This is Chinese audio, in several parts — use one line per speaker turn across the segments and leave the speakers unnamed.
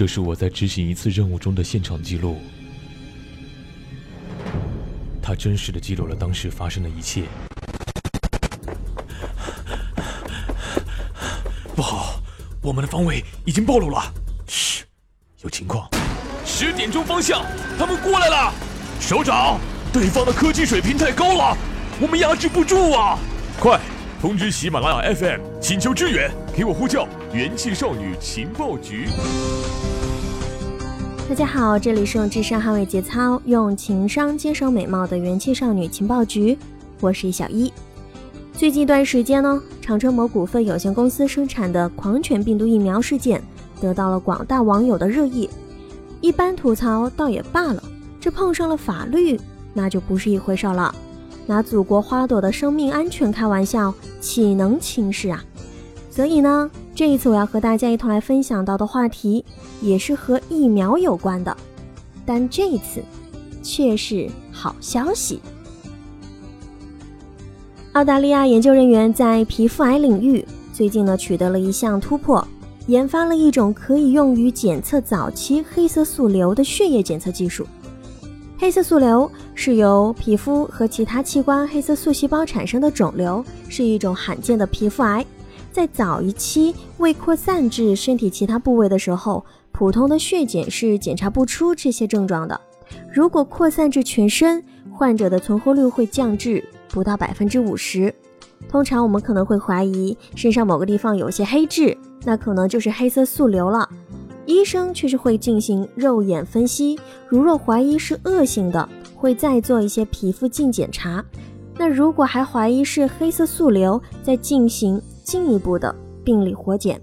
这是我在执行一次任务中的现场记录，它真实的记录了当时发生的一切。不好，我们的方位已经暴露了。嘘，有情况。十点钟方向，他们过来了。首长，对方的科技水平太高了，我们压制不住啊！快通知喜马拉雅 FM，请求支援，给我呼叫元气少女情报局。
大家好，这里是用智商捍卫节操，用情商坚守美貌的元气少女情报局，我是小一。最近一段时间呢，长春某股份有限公司生产的狂犬病毒疫苗事件得到了广大网友的热议。一般吐槽倒也罢了，这碰上了法律，那就不是一回事了。拿祖国花朵的生命安全开玩笑，岂能轻视啊？所以呢，这一次我要和大家一同来分享到的话题，也是和疫苗有关的，但这一次却是好消息。澳大利亚研究人员在皮肤癌领域最近呢取得了一项突破，研发了一种可以用于检测早期黑色素瘤的血液检测技术。黑色素瘤是由皮肤和其他器官黑色素细胞产生的肿瘤，是一种罕见的皮肤癌。在早一期未扩散至身体其他部位的时候，普通的血检是检查不出这些症状的。如果扩散至全身，患者的存活率会降至。不到百分之五十，通常我们可能会怀疑身上某个地方有些黑痣，那可能就是黑色素瘤了。医生却是会进行肉眼分析，如若怀疑是恶性的，会再做一些皮肤镜检查。那如果还怀疑是黑色素瘤，再进行进一步的病理活检。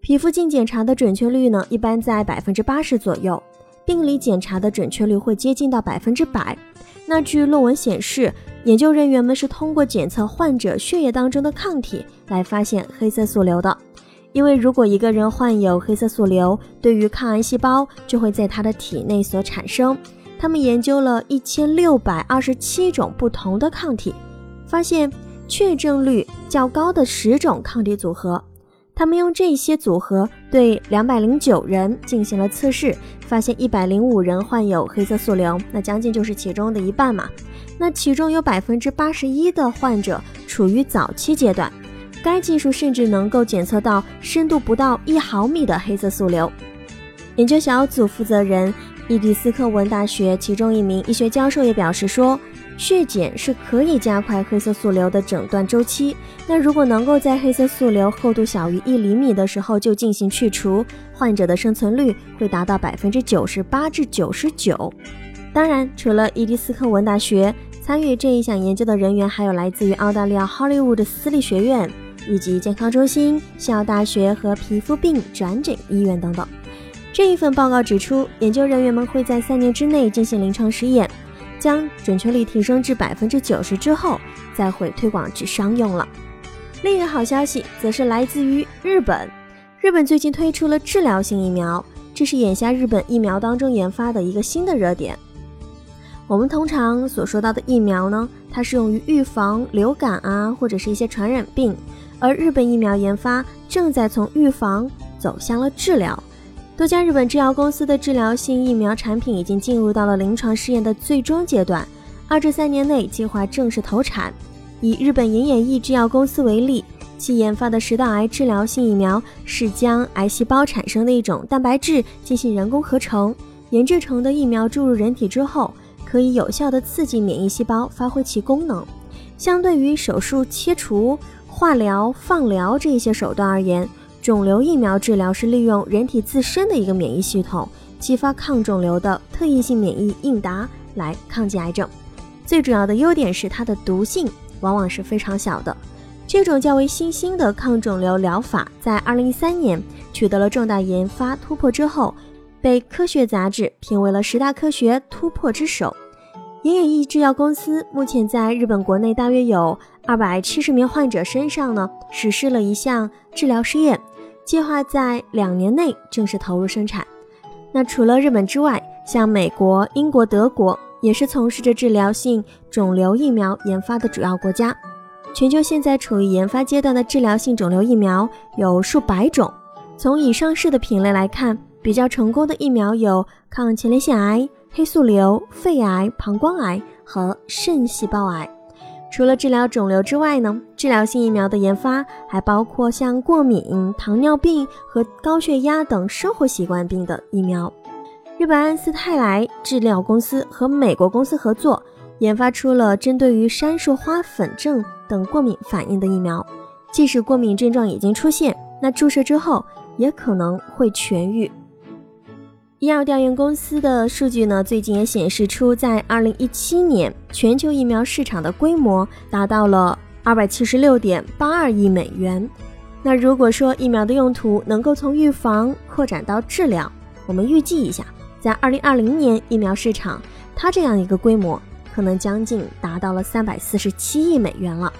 皮肤镜检查的准确率呢，一般在百分之八十左右，病理检查的准确率会接近到百分之百。那据论文显示。研究人员们是通过检测患者血液当中的抗体来发现黑色素瘤的，因为如果一个人患有黑色素瘤，对于抗癌细胞就会在他的体内所产生。他们研究了一千六百二十七种不同的抗体，发现确诊率较高的十种抗体组合。他们用这些组合对两百零九人进行了测试，发现一百零五人患有黑色素瘤，那将近就是其中的一半嘛。那其中有百分之八十一的患者处于早期阶段，该技术甚至能够检测到深度不到一毫米的黑色素瘤。研究小组负责人伊迪斯克文大学其中一名医学教授也表示说，血检是可以加快黑色素瘤的诊断周期。那如果能够在黑色素瘤厚度小于一厘米的时候就进行去除，患者的生存率会达到百分之九十八至九十九。当然，除了伊迪斯克文大学。参与这一项研究的人员还有来自于澳大利亚 Hollywood 私立学院，以及健康中心、校大学和皮肤病转诊医院等等。这一份报告指出，研究人员们会在三年之内进行临床实验，将准确率提升至百分之九十之后，再会推广至商用了。另一个好消息则是来自于日本，日本最近推出了治疗性疫苗，这是眼下日本疫苗当中研发的一个新的热点。我们通常所说到的疫苗呢，它是用于预防流感啊，或者是一些传染病。而日本疫苗研发正在从预防走向了治疗，多家日本制药公司的治疗性疫苗产品已经进入到了临床试验的最终阶段，二至三年内计划正式投产。以日本岩野义制药公司为例，其研发的食道癌治疗性疫苗是将癌细胞产生的一种蛋白质进行人工合成研制成的疫苗注入人体之后。可以有效地刺激免疫细胞发挥其功能。相对于手术切除、化疗、放疗这一些手段而言，肿瘤疫苗治疗是利用人体自身的一个免疫系统，激发抗肿瘤的特异性免疫应答来抗击癌症。最主要的优点是它的毒性往往是非常小的。这种较为新兴的抗肿瘤疗法在2013年取得了重大研发突破之后。被科学杂志评为了十大科学突破之首。岩野义制药公司目前在日本国内大约有二百七十名患者身上呢实施了一项治疗试验，计划在两年内正式投入生产。那除了日本之外，像美国、英国、德国也是从事着治疗性肿瘤疫苗研发的主要国家。全球现在处于研发阶段的治疗性肿瘤疫苗有数百种。从已上市的品类来看。比较成功的疫苗有抗前列腺癌、黑素瘤、肺癌、膀胱癌和肾细胞癌。除了治疗肿瘤之外呢，治疗性疫苗的研发还包括像过敏、糖尿病和高血压等生活习惯病的疫苗。日本安斯泰来治疗公司和美国公司合作，研发出了针对于杉树花粉症等过敏反应的疫苗。即使过敏症状已经出现，那注射之后也可能会痊愈。医药调研公司的数据呢，最近也显示出，在二零一七年，全球疫苗市场的规模达到了二百七十六点八二亿美元。那如果说疫苗的用途能够从预防扩展到治疗，我们预计一下，在二零二零年疫苗市场，它这样一个规模，可能将近达到了三百四十七亿美元了。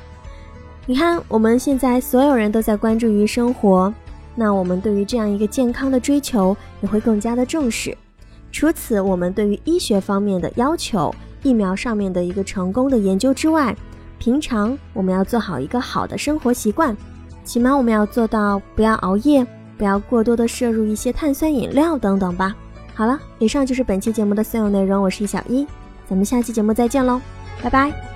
你看，我们现在所有人都在关注于生活。那我们对于这样一个健康的追求也会更加的重视。除此，我们对于医学方面的要求、疫苗上面的一个成功的研究之外，平常我们要做好一个好的生活习惯，起码我们要做到不要熬夜，不要过多的摄入一些碳酸饮料等等吧。好了，以上就是本期节目的所有内容，我是小一，咱们下期节目再见喽，拜拜。